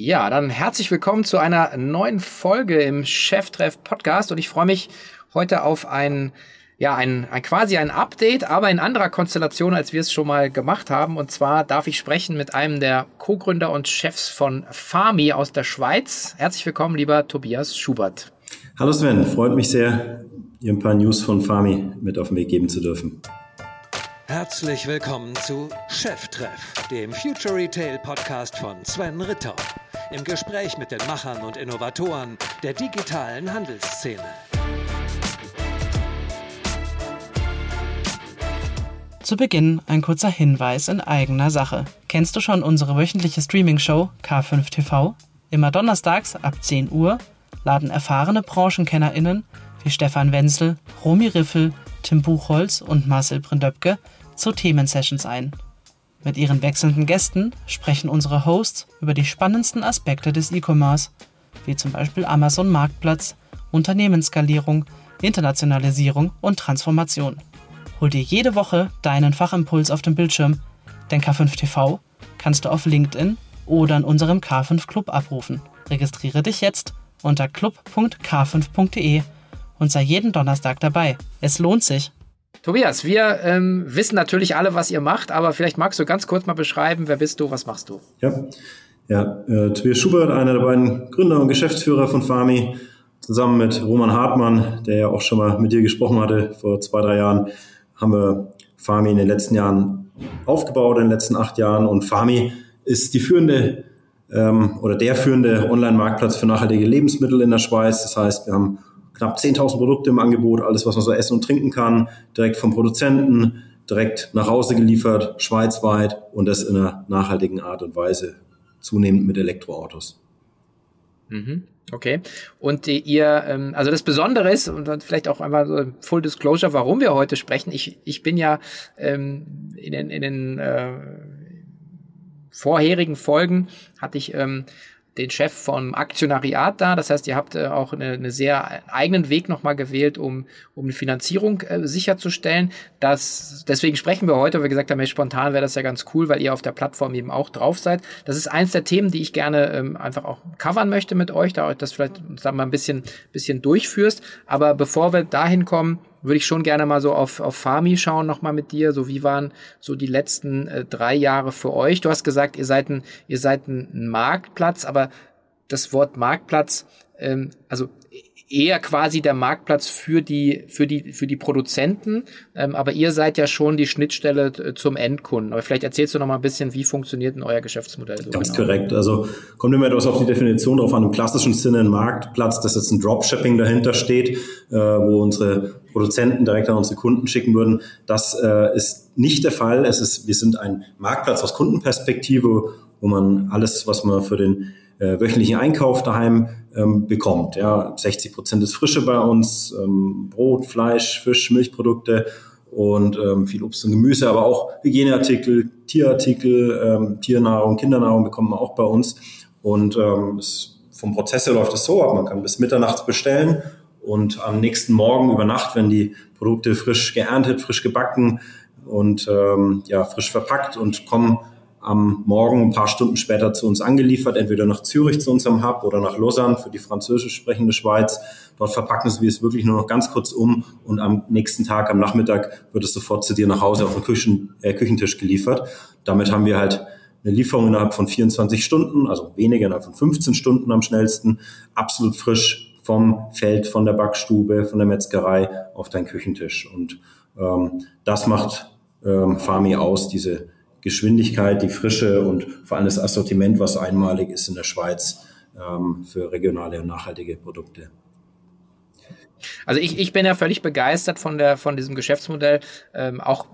Ja, dann herzlich willkommen zu einer neuen Folge im Cheftreff Podcast und ich freue mich heute auf ein ja, ein, ein quasi ein Update, aber in anderer Konstellation, als wir es schon mal gemacht haben. Und zwar darf ich sprechen mit einem der Co-Gründer und Chefs von Farmi aus der Schweiz. Herzlich willkommen, lieber Tobias Schubert. Hallo Sven, freut mich sehr, ihr ein paar News von Farmi mit auf den Weg geben zu dürfen. Herzlich willkommen zu Cheftreff, dem Future Retail Podcast von Sven Ritter. Im Gespräch mit den Machern und Innovatoren der digitalen Handelsszene. Zu Beginn ein kurzer Hinweis in eigener Sache. Kennst du schon unsere wöchentliche Streaming-Show K5 TV? Immer donnerstags ab 10 Uhr laden erfahrene BranchenkennerInnen wie Stefan Wenzel, Romy Riffel, Tim Buchholz und Marcel Brindöpke zu Themensessions ein. Mit ihren wechselnden Gästen sprechen unsere Hosts über die spannendsten Aspekte des E-Commerce, wie zum Beispiel Amazon Marktplatz, Unternehmensskalierung, Internationalisierung und Transformation. Hol dir jede Woche deinen Fachimpuls auf dem Bildschirm, denn K5 TV kannst du auf LinkedIn oder in unserem K5 Club abrufen. Registriere dich jetzt unter club.k5.de und sei jeden Donnerstag dabei. Es lohnt sich. Tobias, wir ähm, wissen natürlich alle, was ihr macht, aber vielleicht magst du ganz kurz mal beschreiben, wer bist du, was machst du? Ja, ja äh, Tobias Schubert, einer der beiden Gründer und Geschäftsführer von Farmi, zusammen mit Roman Hartmann, der ja auch schon mal mit dir gesprochen hatte vor zwei, drei Jahren, haben wir Farmi in den letzten Jahren aufgebaut, in den letzten acht Jahren. Und Farmi ist die führende ähm, oder der führende Online-Marktplatz für nachhaltige Lebensmittel in der Schweiz. Das heißt, wir haben knapp 10.000 Produkte im Angebot, alles, was man so essen und trinken kann, direkt vom Produzenten, direkt nach Hause geliefert, schweizweit und das in einer nachhaltigen Art und Weise, zunehmend mit Elektroautos. Mhm. Okay. Und ihr, ähm, also das Besondere ist, und dann vielleicht auch einmal so Full Disclosure, warum wir heute sprechen. Ich, ich bin ja ähm, in den, in den äh, vorherigen Folgen hatte ich ähm, den Chef vom Aktionariat da. Das heißt, ihr habt äh, auch eine, eine sehr eigenen Weg nochmal gewählt, um, um eine Finanzierung äh, sicherzustellen. Das, deswegen sprechen wir heute, weil wir gesagt haben, hey, spontan wäre das ja ganz cool, weil ihr auf der Plattform eben auch drauf seid. Das ist eins der Themen, die ich gerne ähm, einfach auch covern möchte mit euch, da euch das vielleicht sagen wir mal ein bisschen, bisschen durchführst. Aber bevor wir dahin kommen, würde ich schon gerne mal so auf, auf Farmi schauen, nochmal mit dir. So, wie waren so die letzten äh, drei Jahre für euch? Du hast gesagt, ihr seid ein, ihr seid ein Marktplatz, aber das Wort Marktplatz, ähm, also eher quasi der Marktplatz für die, für die, für die Produzenten. Ähm, aber ihr seid ja schon die Schnittstelle äh, zum Endkunden. Aber vielleicht erzählst du noch mal ein bisschen, wie funktioniert denn euer Geschäftsmodell so Ganz genau? korrekt. Also kommt immer etwas auf die Definition drauf an. Im klassischen Sinne ein Marktplatz, dass jetzt ein Dropshipping dahinter steht, äh, wo unsere Produzenten direkt an unsere Kunden schicken würden. Das äh, ist nicht der Fall. Es ist, wir sind ein Marktplatz aus Kundenperspektive, wo man alles, was man für den äh, wöchentlichen Einkauf daheim ähm, bekommt. Ja, 60 Prozent ist Frische bei uns, ähm, Brot, Fleisch, Fisch, Milchprodukte und ähm, viel Obst und Gemüse, aber auch Hygieneartikel, Tierartikel, ähm, Tiernahrung, Kindernahrung bekommt man auch bei uns. Und ähm, es, vom Prozess her läuft es so ab, man kann bis Mitternachts bestellen und am nächsten Morgen über Nacht, wenn die Produkte frisch geerntet, frisch gebacken und ähm, ja, frisch verpackt und kommen am Morgen ein paar Stunden später zu uns angeliefert, entweder nach Zürich zu unserem Hub oder nach Lausanne für die französisch sprechende Schweiz. Dort verpacken wir es wirklich nur noch ganz kurz um und am nächsten Tag, am Nachmittag, wird es sofort zu dir nach Hause auf den Küchen, äh, Küchentisch geliefert. Damit haben wir halt eine Lieferung innerhalb von 24 Stunden, also weniger innerhalb von 15 Stunden am schnellsten, absolut frisch vom Feld, von der Backstube, von der Metzgerei auf deinen Küchentisch. Und ähm, das macht ähm, Farmi aus, diese Geschwindigkeit, die Frische und vor allem das Assortiment, was einmalig ist in der Schweiz ähm, für regionale und nachhaltige Produkte. Also ich, ich bin ja völlig begeistert von der von diesem Geschäftsmodell, ähm, auch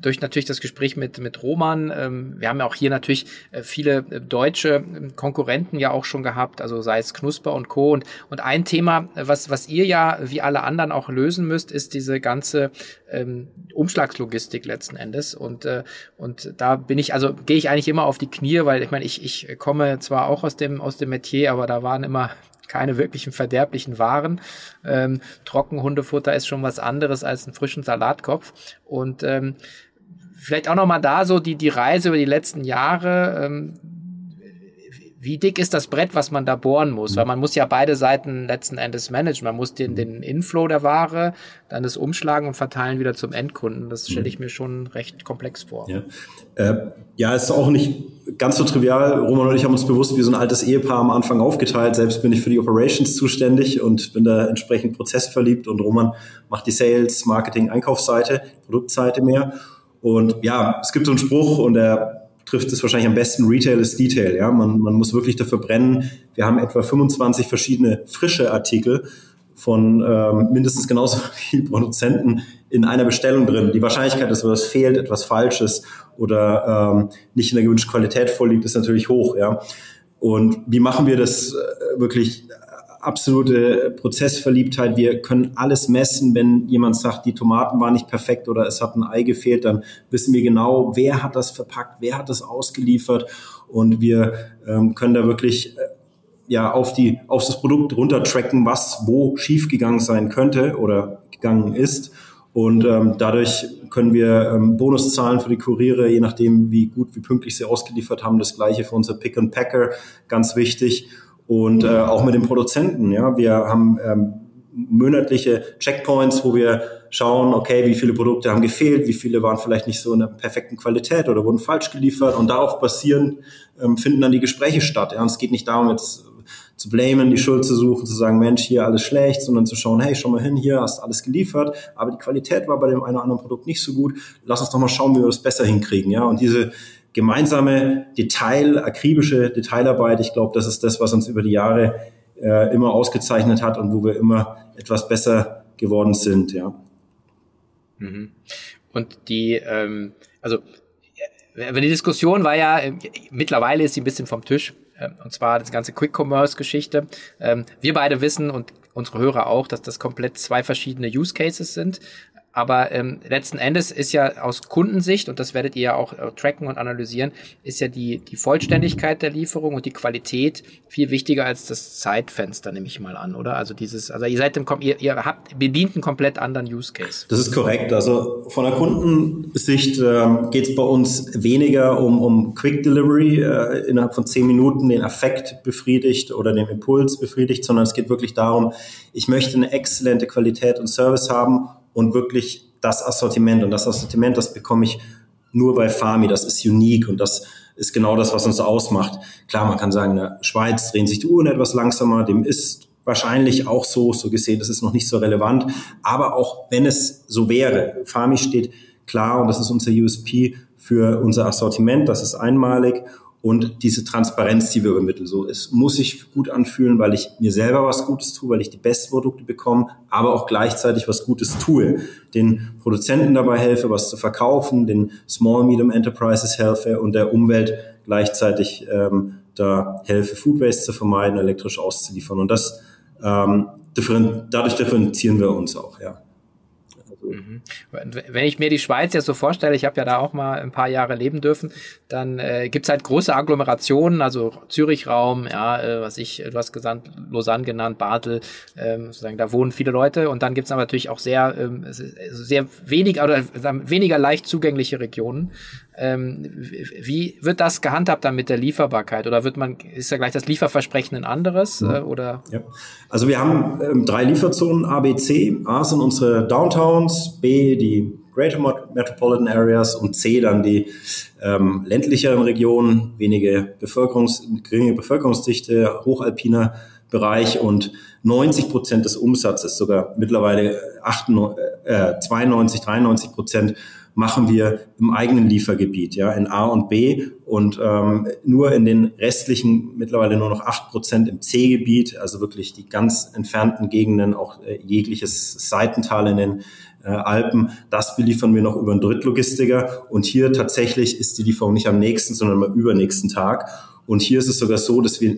durch natürlich das Gespräch mit mit Roman. Ähm, wir haben ja auch hier natürlich äh, viele äh, deutsche ähm, Konkurrenten ja auch schon gehabt, also sei es Knusper und Co. Und und ein Thema, was was ihr ja wie alle anderen auch lösen müsst, ist diese ganze ähm, Umschlagslogistik letzten Endes. Und äh, und da bin ich also gehe ich eigentlich immer auf die Knie, weil ich meine ich ich komme zwar auch aus dem aus dem Metier, aber da waren immer keine wirklichen verderblichen Waren. Ähm, Trockenhundefutter ist schon was anderes als einen frischen Salatkopf. Und ähm, vielleicht auch noch mal da so die, die Reise über die letzten Jahre. Ähm, wie dick ist das Brett, was man da bohren muss? Weil man muss ja beide Seiten letzten Endes managen. Man muss den, den Inflow der Ware, dann das Umschlagen und Verteilen wieder zum Endkunden. Das stelle ich mir schon recht komplex vor. Ja, äh, ja ist auch nicht ganz so trivial. Roman und ich haben uns bewusst wie so ein altes Ehepaar am Anfang aufgeteilt. Selbst bin ich für die Operations zuständig und bin da entsprechend prozessverliebt und Roman macht die Sales, Marketing, Einkaufsseite, Produktseite mehr. Und ja, es gibt so einen Spruch und der trifft es wahrscheinlich am besten, Retail ist Detail. Ja? Man, man muss wirklich dafür brennen. Wir haben etwa 25 verschiedene frische Artikel von ähm, mindestens genauso vielen Produzenten in einer Bestellung drin. Die Wahrscheinlichkeit, dass etwas fehlt, etwas Falsches oder ähm, nicht in der gewünschten Qualität vorliegt, ist natürlich hoch. Ja? Und wie machen wir das äh, wirklich absolute Prozessverliebtheit. Wir können alles messen. Wenn jemand sagt, die Tomaten waren nicht perfekt oder es hat ein Ei gefehlt, dann wissen wir genau, wer hat das verpackt, wer hat das ausgeliefert. Und wir ähm, können da wirklich äh, ja auf die auf das Produkt runtertracken, was wo schiefgegangen sein könnte oder gegangen ist. Und ähm, dadurch können wir ähm, Bonus zahlen für die Kuriere, je nachdem, wie gut, wie pünktlich sie ausgeliefert haben. Das gleiche für unser Pick and Packer, ganz wichtig und äh, auch mit den Produzenten. Ja, wir haben ähm, monatliche Checkpoints, wo wir schauen, okay, wie viele Produkte haben gefehlt, wie viele waren vielleicht nicht so in der perfekten Qualität oder wurden falsch geliefert und darauf basierend ähm, finden dann die Gespräche statt. Ja, und es geht nicht darum, jetzt zu blamen, die Schuld zu suchen, zu sagen, Mensch, hier alles schlecht, sondern zu schauen, hey, schau mal hin, hier hast alles geliefert, aber die Qualität war bei dem einen oder anderen Produkt nicht so gut. Lass uns doch mal schauen, wie wir das besser hinkriegen, ja. Und diese gemeinsame Detail, akribische Detailarbeit, ich glaube, das ist das, was uns über die Jahre äh, immer ausgezeichnet hat und wo wir immer etwas besser geworden sind, ja. Mhm. Und die, ähm, also äh, die Diskussion war ja, äh, mittlerweile ist sie ein bisschen vom Tisch, äh, und zwar das ganze Quick-Commerce-Geschichte. Ähm, wir beide wissen und unsere Hörer auch, dass das komplett zwei verschiedene Use Cases sind. Aber ähm, letzten Endes ist ja aus Kundensicht, und das werdet ihr ja auch äh, tracken und analysieren, ist ja die, die Vollständigkeit der Lieferung und die Qualität viel wichtiger als das Zeitfenster, nehme ich mal an, oder? Also dieses, also ihr seid im, ihr, ihr habt bedient einen komplett anderen Use Case. Das ist korrekt. Also von der Kundensicht äh, geht es bei uns weniger um, um Quick Delivery, äh, innerhalb von zehn Minuten den Affekt befriedigt oder den Impuls befriedigt, sondern es geht wirklich darum, ich möchte eine exzellente Qualität und Service haben und wirklich das Assortiment. Und das Assortiment, das bekomme ich nur bei Farmi. Das ist unique und das ist genau das, was uns ausmacht. Klar, man kann sagen, in der Schweiz drehen sich die Uhren etwas langsamer. Dem ist wahrscheinlich auch so, so gesehen, das ist noch nicht so relevant. Aber auch wenn es so wäre, Farmi steht klar und das ist unser USP für unser Assortiment. Das ist einmalig und diese Transparenz, die wir übermitteln. So, es muss sich gut anfühlen, weil ich mir selber was Gutes tue, weil ich die besten Produkte bekomme, aber auch gleichzeitig was Gutes tue. Den Produzenten dabei helfe, was zu verkaufen, den Small Medium Enterprises helfe und der Umwelt gleichzeitig ähm, da helfe, Food Waste zu vermeiden, elektrisch auszuliefern. Und das ähm, dadurch differenzieren wir uns auch, ja. Mhm. Wenn ich mir die Schweiz jetzt so vorstelle, ich habe ja da auch mal ein paar Jahre leben dürfen, dann äh, gibt es halt große Agglomerationen, also Zürichraum, ja, äh, was ich, du hast gesagt, Lausanne genannt, Basel, ähm, sozusagen, da wohnen viele Leute und dann gibt es aber natürlich auch sehr, ähm, sehr wenig oder weniger leicht zugängliche Regionen. Ähm, wie wird das gehandhabt dann mit der Lieferbarkeit? Oder wird man, ist ja gleich das Lieferversprechen ein anderes? Mhm. Äh, oder? Ja. Also wir haben ähm, drei Lieferzonen A, B, C. A sind unsere Downtowns, B die Greater Metropolitan Areas und C dann die ähm, ländlicheren Regionen, wenige Bevölkerungs, geringe Bevölkerungsdichte, hochalpiner Bereich und 90 Prozent des Umsatzes, sogar mittlerweile 98, äh, 92, 93 Prozent machen wir im eigenen Liefergebiet, ja, in A und B und ähm, nur in den restlichen mittlerweile nur noch acht Prozent im C-Gebiet, also wirklich die ganz entfernten Gegenden, auch äh, jegliches Seitental in den äh, Alpen, das beliefern wir noch über einen Drittlogistiker und hier tatsächlich ist die Lieferung nicht am nächsten, sondern am übernächsten Tag. Und hier ist es sogar so, dass wir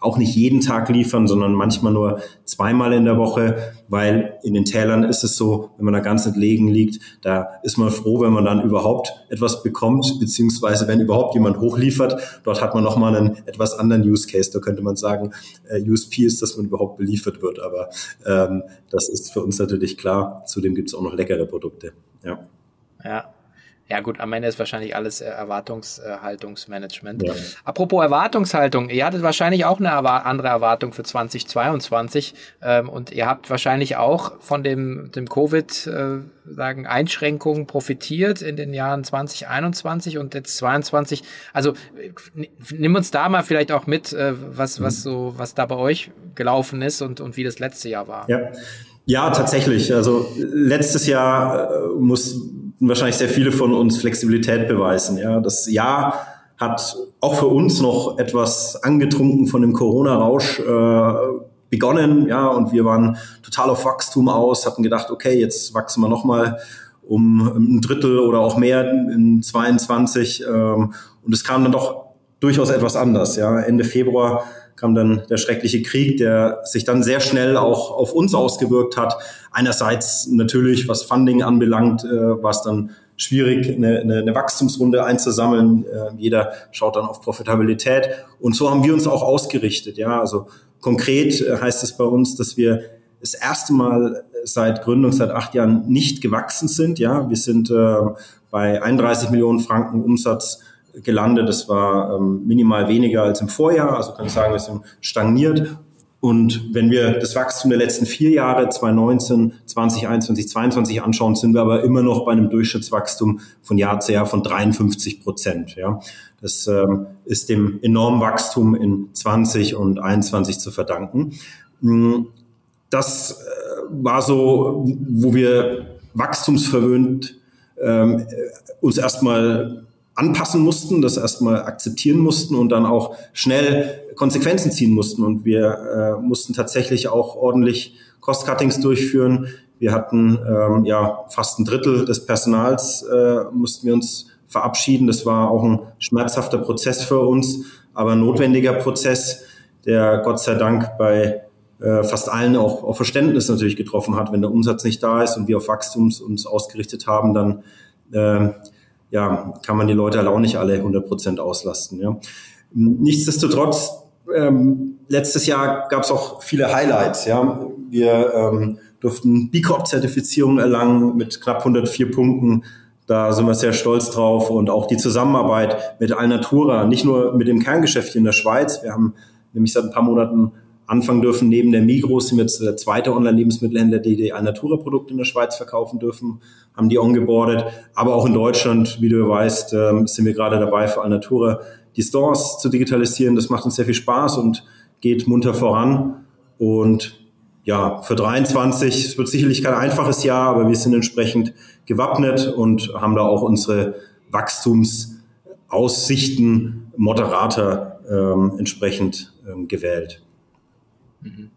auch nicht jeden Tag liefern, sondern manchmal nur zweimal in der Woche, weil in den Tälern ist es so, wenn man da ganz entlegen liegt, da ist man froh, wenn man dann überhaupt etwas bekommt, beziehungsweise wenn überhaupt jemand hochliefert. Dort hat man nochmal einen etwas anderen Use Case. Da könnte man sagen, äh, USP ist, dass man überhaupt beliefert wird, aber ähm, das ist für uns natürlich klar. Zudem gibt es auch noch leckere Produkte. Ja. Ja, Ja gut, am Ende ist wahrscheinlich alles äh, Erwartungshaltungsmanagement. Ja. Apropos Erwartungshaltung, ihr hattet wahrscheinlich auch eine andere Erwartung für 2022 ähm, und ihr habt wahrscheinlich auch von dem, dem Covid äh, sagen Einschränkungen profitiert in den Jahren 2021 und jetzt 22. Also nimm uns da mal vielleicht auch mit, äh, was was mhm. so was da bei euch gelaufen ist und und wie das letzte Jahr war. Ja. Ja, tatsächlich. Also letztes Jahr äh, muss wahrscheinlich sehr viele von uns Flexibilität beweisen. Ja, das Jahr hat auch für uns noch etwas angetrunken von dem Corona-Rausch äh, begonnen. Ja, und wir waren total auf Wachstum aus, hatten gedacht, okay, jetzt wachsen wir nochmal um ein Drittel oder auch mehr in 22. Ähm, und es kam dann doch durchaus etwas anders. Ja, Ende Februar kam dann der schreckliche Krieg, der sich dann sehr schnell auch auf uns ausgewirkt hat. Einerseits natürlich, was Funding anbelangt, äh, war es dann schwierig, eine, eine, eine Wachstumsrunde einzusammeln. Äh, jeder schaut dann auf Profitabilität. Und so haben wir uns auch ausgerichtet. Ja, also konkret äh, heißt es bei uns, dass wir das erste Mal seit Gründung, seit acht Jahren nicht gewachsen sind. Ja, wir sind äh, bei 31 Millionen Franken Umsatz gelandet. Das war ähm, minimal weniger als im Vorjahr. Also kann ich sagen, wir sind stagniert. Und wenn wir das Wachstum der letzten vier Jahre, 2019, 2021, 2022 anschauen, sind wir aber immer noch bei einem Durchschnittswachstum von Jahr zu Jahr von 53 Prozent. Ja. Das ähm, ist dem enormen Wachstum in 20 und 21 zu verdanken. Hm, das äh, war so, wo wir wachstumsverwöhnt ähm, uns erstmal anpassen mussten, das erstmal akzeptieren mussten und dann auch schnell Konsequenzen ziehen mussten. Und wir äh, mussten tatsächlich auch ordentlich Cost-Cuttings durchführen. Wir hatten ähm, ja fast ein Drittel des Personals äh, mussten wir uns verabschieden. Das war auch ein schmerzhafter Prozess für uns, aber notwendiger Prozess, der Gott sei Dank bei äh, fast allen auch, auch Verständnis natürlich getroffen hat. Wenn der Umsatz nicht da ist und wir auf Wachstums uns ausgerichtet haben, dann äh, ja, kann man die Leute halt auch nicht alle 100 Prozent auslasten. Ja. Nichtsdestotrotz, ähm, letztes Jahr gab es auch viele Highlights. Ja. Wir ähm, durften B Corp-Zertifizierung erlangen mit knapp 104 Punkten. Da sind wir sehr stolz drauf und auch die Zusammenarbeit mit Alnatura, nicht nur mit dem Kerngeschäft in der Schweiz. Wir haben nämlich seit ein paar Monaten anfangen dürfen. Neben der Migros sind wir jetzt der zweite Online-Lebensmittelhändler, die die Alnatura-Produkte in der Schweiz verkaufen dürfen, haben die ongeboardet. Aber auch in Deutschland, wie du weißt, ähm, sind wir gerade dabei für Alnatura die Stores zu digitalisieren. Das macht uns sehr viel Spaß und geht munter voran. Und ja, für 23, es wird sicherlich kein einfaches Jahr, aber wir sind entsprechend gewappnet und haben da auch unsere Wachstumsaussichten moderater ähm, entsprechend ähm, gewählt. Mhm.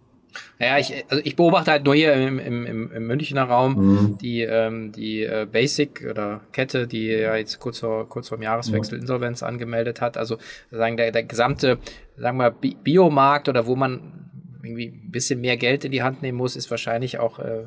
Ja, ich, also ich beobachte halt nur hier im, im, im Münchner Raum mhm. die, ähm, die äh, Basic oder Kette, die ja jetzt kurz vor, kurz vor dem Jahreswechsel mhm. Insolvenz angemeldet hat. Also sagen der, der gesamte, sagen wir, Biomarkt oder wo man irgendwie ein bisschen mehr Geld in die Hand nehmen muss, ist wahrscheinlich auch äh,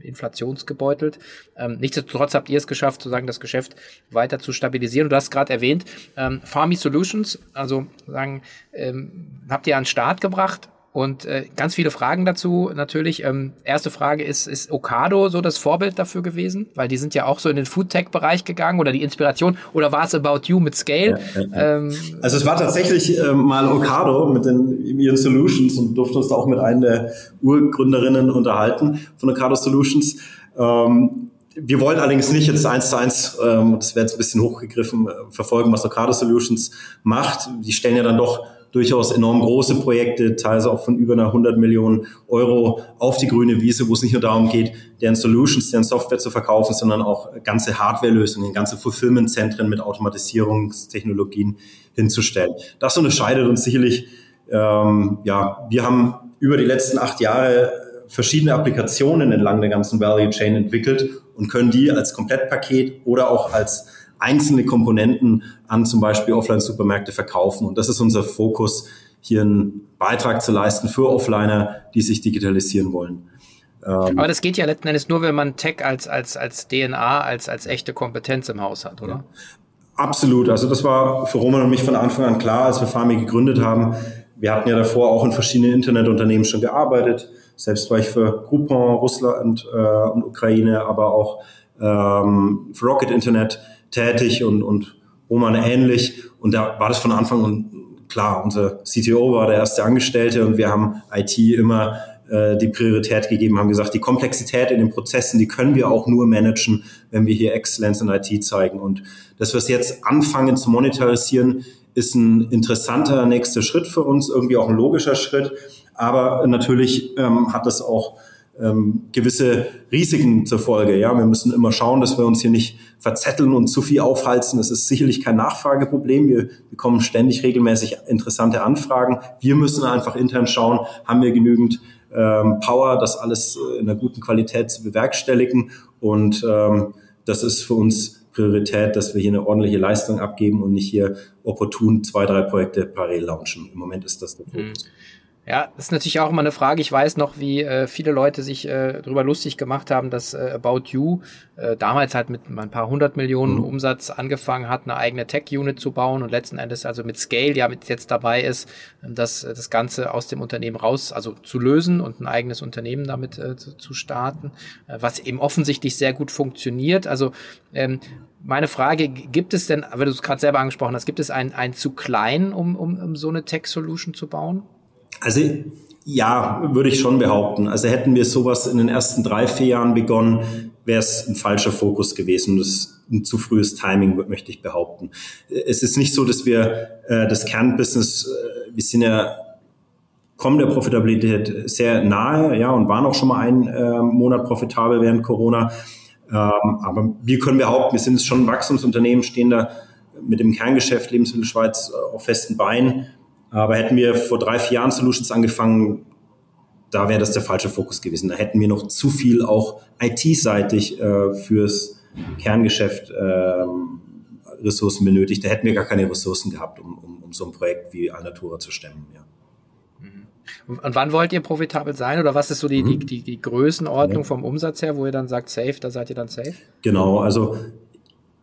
inflationsgebeutelt. Ähm, nichtsdestotrotz habt ihr es geschafft, sozusagen das Geschäft weiter zu stabilisieren. Du hast gerade erwähnt, ähm, Farmy Solutions, also sagen, ähm, habt ihr an den Start gebracht und äh, ganz viele Fragen dazu natürlich. Ähm, erste Frage ist, ist Okado so das Vorbild dafür gewesen? Weil die sind ja auch so in den Foodtech-Bereich gegangen oder die Inspiration. Oder war es About You mit Scale? Ja, ja, ja. Ähm, also es war tatsächlich äh, mal Okado mit den ihren Solutions und durften uns da auch mit einer der Urgründerinnen unterhalten von Okado Solutions. Ähm, wir wollen allerdings nicht jetzt eins zu eins, ähm, das wäre jetzt ein bisschen hochgegriffen, äh, verfolgen, was Okado Solutions macht. Die stellen ja dann doch durchaus enorm große Projekte, teilweise auch von über einer 100 Millionen Euro auf die grüne Wiese, wo es nicht nur darum geht, deren Solutions, deren Software zu verkaufen, sondern auch ganze Hardware-Lösungen, ganze Fulfillment-Zentren mit Automatisierungstechnologien hinzustellen. Das unterscheidet uns sicherlich. Ähm, ja, wir haben über die letzten acht Jahre verschiedene Applikationen entlang der ganzen Value Chain entwickelt und können die als Komplettpaket oder auch als einzelne Komponenten an zum Beispiel Offline-Supermärkte verkaufen. Und das ist unser Fokus, hier einen Beitrag zu leisten für Offliner, die sich digitalisieren wollen. Ähm, Aber das geht ja letzten Endes nur, wenn man Tech als, als, als DNA, als, als echte Kompetenz im Haus hat, oder? Ja. Absolut. Also das war für Roman und mich von Anfang an klar, als wir Farmi gegründet haben. Wir hatten ja davor auch in verschiedenen Internetunternehmen schon gearbeitet. Selbst war ich für Groupon, Russland äh, und Ukraine, aber auch ähm, für Rocket Internet tätig und, und Roman ähnlich. Und da war das von Anfang an klar. Unser CTO war der erste Angestellte und wir haben IT immer äh, die Priorität gegeben, haben gesagt, die Komplexität in den Prozessen, die können wir auch nur managen, wenn wir hier Exzellenz in IT zeigen. Und dass wir es jetzt anfangen zu monetarisieren, ist ein interessanter nächster Schritt für uns, irgendwie auch ein logischer Schritt. Aber natürlich ähm, hat das auch ähm, gewisse Risiken zur Folge. Ja, wir müssen immer schauen, dass wir uns hier nicht verzetteln und zu viel aufhalten. Das ist sicherlich kein Nachfrageproblem. Wir bekommen ständig regelmäßig interessante Anfragen. Wir müssen einfach intern schauen, haben wir genügend ähm, Power, das alles äh, in einer guten Qualität zu bewerkstelligen. Und ähm, das ist für uns Priorität, dass wir hier eine ordentliche Leistung abgeben und nicht hier opportun zwei, drei Projekte parallel launchen. Im Moment ist das der Fokus. Mhm. Ja, das ist natürlich auch immer eine Frage. Ich weiß noch, wie äh, viele Leute sich äh, darüber lustig gemacht haben, dass äh, About You äh, damals halt mit ein paar hundert Millionen mhm. Umsatz angefangen hat, eine eigene Tech-Unit zu bauen und letzten Endes also mit Scale ja mit jetzt dabei ist, ähm, das, äh, das Ganze aus dem Unternehmen raus, also zu lösen und ein eigenes Unternehmen damit äh, zu, zu starten, äh, was eben offensichtlich sehr gut funktioniert. Also ähm, meine Frage, gibt es denn, weil du es gerade selber angesprochen hast, gibt es ein, ein zu klein, um, um, um so eine Tech-Solution zu bauen? Also ja, würde ich schon behaupten. Also hätten wir sowas in den ersten drei, vier Jahren begonnen, wäre es ein falscher Fokus gewesen. Das ist ein zu frühes Timing, möchte ich behaupten. Es ist nicht so, dass wir äh, das Kernbusiness, äh, wir sind ja kommen der Profitabilität sehr nahe, ja, und waren auch schon mal einen äh, Monat profitabel während Corona. Ähm, aber wir können behaupten, wir sind schon ein Wachstumsunternehmen, stehen da mit dem Kerngeschäft Lebensmittelschweiz äh, auf festen Beinen aber hätten wir vor drei, vier Jahren Solutions angefangen, da wäre das der falsche Fokus gewesen. Da hätten wir noch zu viel auch IT-seitig äh, fürs Kerngeschäft äh, Ressourcen benötigt. Da hätten wir gar keine Ressourcen gehabt, um, um, um so ein Projekt wie Alnatura zu stemmen. Ja. Mhm. Und wann wollt ihr profitabel sein oder was ist so die, mhm. die, die, die Größenordnung vom Umsatz her, wo ihr dann sagt, safe, da seid ihr dann safe? Genau, also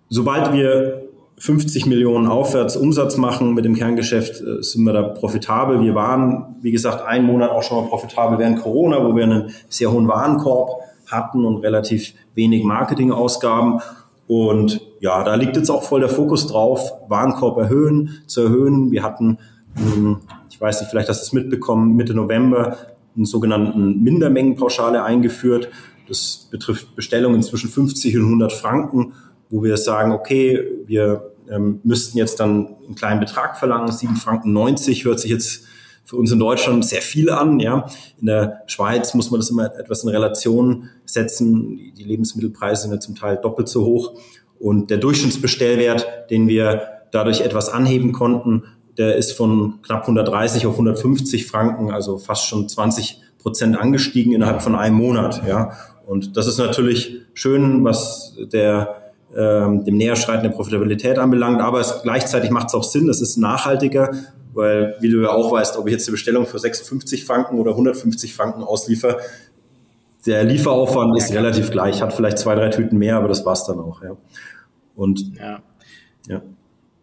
sobald wir 50 Millionen aufwärts Umsatz machen mit dem Kerngeschäft, äh, sind wir da profitabel. Wir waren, wie gesagt, einen Monat auch schon mal profitabel während Corona, wo wir einen sehr hohen Warenkorb hatten und relativ wenig Marketingausgaben. Und ja, da liegt jetzt auch voll der Fokus drauf, Warenkorb erhöhen, zu erhöhen. Wir hatten, hm, ich weiß nicht, vielleicht hast du es mitbekommen, Mitte November einen sogenannten Mindermengenpauschale eingeführt. Das betrifft Bestellungen zwischen 50 und 100 Franken wo wir sagen, okay, wir ähm, müssten jetzt dann einen kleinen Betrag verlangen, 7 Franken 90 hört sich jetzt für uns in Deutschland sehr viel an. Ja. In der Schweiz muss man das immer etwas in Relation setzen. Die Lebensmittelpreise sind ja zum Teil doppelt so hoch. Und der Durchschnittsbestellwert, den wir dadurch etwas anheben konnten, der ist von knapp 130 auf 150 Franken, also fast schon 20 Prozent angestiegen innerhalb von einem Monat. Ja. Und das ist natürlich schön, was der ähm, dem Näherschreiten der Profitabilität anbelangt. Aber es, gleichzeitig macht es auch Sinn, es ist nachhaltiger, weil, wie du ja auch weißt, ob ich jetzt eine Bestellung für 56 Franken oder 150 Franken ausliefer, der Lieferaufwand ist relativ gleich, hat vielleicht zwei, drei Tüten mehr, aber das war's dann auch. Ja. Und ja. ja.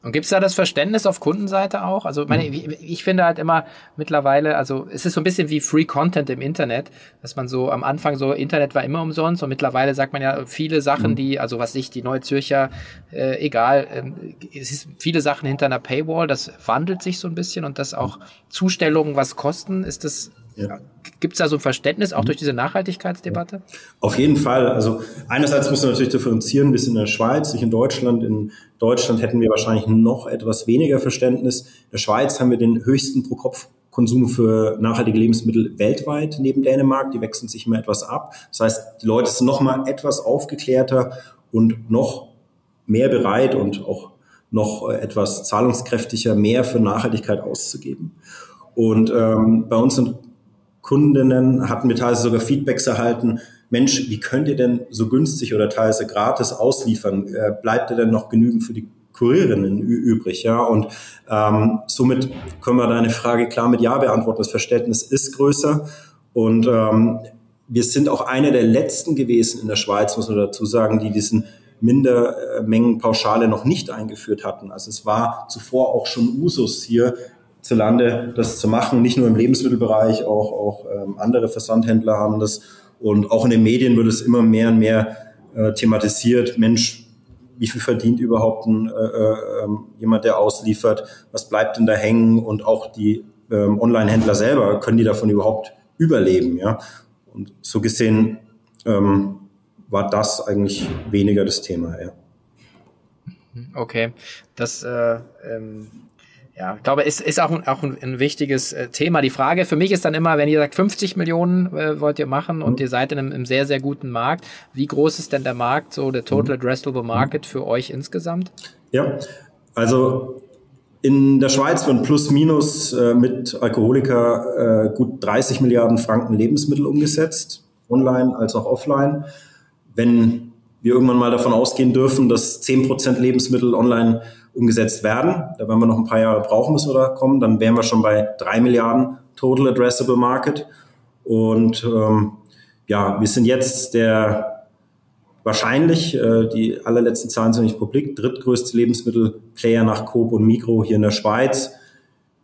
Und gibt es da das Verständnis auf Kundenseite auch? Also meine, ich, ich finde halt immer mittlerweile, also es ist so ein bisschen wie Free Content im Internet, dass man so am Anfang so, Internet war immer umsonst und mittlerweile sagt man ja viele Sachen, mhm. die, also was ich, die Neue Zürcher, äh, egal, ähm, es ist viele Sachen hinter einer Paywall, das wandelt sich so ein bisschen und das auch Zustellungen was kosten, ist das ja. Gibt es da so ein Verständnis auch mhm. durch diese Nachhaltigkeitsdebatte? Auf jeden Fall. Also einerseits muss man natürlich differenzieren, wir sind in der Schweiz, nicht in Deutschland. In Deutschland hätten wir wahrscheinlich noch etwas weniger Verständnis. In der Schweiz haben wir den höchsten Pro-Kopf-Konsum für nachhaltige Lebensmittel weltweit neben Dänemark. Die wechseln sich immer etwas ab. Das heißt, die Leute sind noch mal etwas aufgeklärter und noch mehr bereit und auch noch etwas zahlungskräftiger mehr für Nachhaltigkeit auszugeben. Und ähm, bei uns sind Kundinnen hatten wir teilweise sogar Feedbacks erhalten, Mensch, wie könnt ihr denn so günstig oder teilweise gratis ausliefern? Äh, bleibt ihr denn noch genügend für die Kurierinnen übrig? Ja, und ähm, somit können wir deine Frage klar mit Ja beantworten. Das Verständnis ist größer und ähm, wir sind auch eine der letzten gewesen in der Schweiz, muss man dazu sagen, die diesen Mindermengenpauschale noch nicht eingeführt hatten. Also es war zuvor auch schon Usus hier zu Lande, das zu machen. Nicht nur im Lebensmittelbereich, auch, auch ähm, andere Versandhändler haben das. Und auch in den Medien wird es immer mehr und mehr äh, thematisiert. Mensch, wie viel verdient überhaupt ein, äh, äh, jemand, der ausliefert, was bleibt denn da hängen und auch die ähm, Online-Händler selber, können die davon überhaupt überleben, ja. Und so gesehen ähm, war das eigentlich weniger das Thema, ja. Okay, das äh, ähm, ja, ich glaube, ist, ist auch, ein, auch ein, wichtiges äh, Thema. Die Frage für mich ist dann immer, wenn ihr sagt, 50 Millionen äh, wollt ihr machen mhm. und ihr seid in einem, einem, sehr, sehr guten Markt, wie groß ist denn der Markt, so der Total mhm. Addressable Market für euch insgesamt? Ja, also in der Schweiz werden plus minus äh, mit Alkoholiker äh, gut 30 Milliarden Franken Lebensmittel umgesetzt, online als auch offline. Wenn wir irgendwann mal davon ausgehen dürfen, dass 10% Lebensmittel online umgesetzt werden, da werden wir noch ein paar Jahre brauchen, bis wir da kommen, dann wären wir schon bei 3 Milliarden Total Addressable Market. Und ähm, ja, wir sind jetzt der wahrscheinlich, äh, die allerletzten Zahlen sind nicht publik, drittgrößte Lebensmittelplayer nach Coop und Mikro hier in der Schweiz.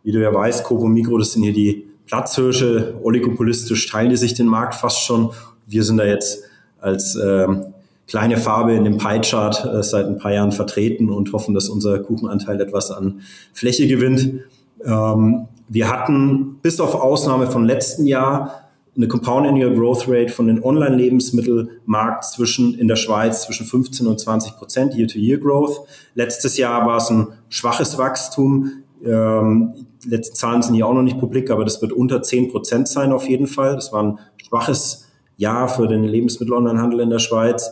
Wie du ja weißt, Coop und Mikro, das sind hier die Platzhirsche, oligopolistisch teilen die sich den Markt fast schon. Wir sind da jetzt als ähm, kleine Farbe in dem Pie-Chart äh, seit ein paar Jahren vertreten und hoffen, dass unser Kuchenanteil etwas an Fläche gewinnt. Ähm, wir hatten bis auf Ausnahme von letzten Jahr eine Compound Annual Growth Rate von den Online-Lebensmittelmarkt zwischen in der Schweiz zwischen 15 und 20 Prozent Year-to-Year Growth. Letztes Jahr war es ein schwaches Wachstum. Ähm, letzte Zahlen sind hier auch noch nicht publik, aber das wird unter 10 Prozent sein auf jeden Fall. Das war ein schwaches Jahr für den Lebensmittel-Online-Handel in der Schweiz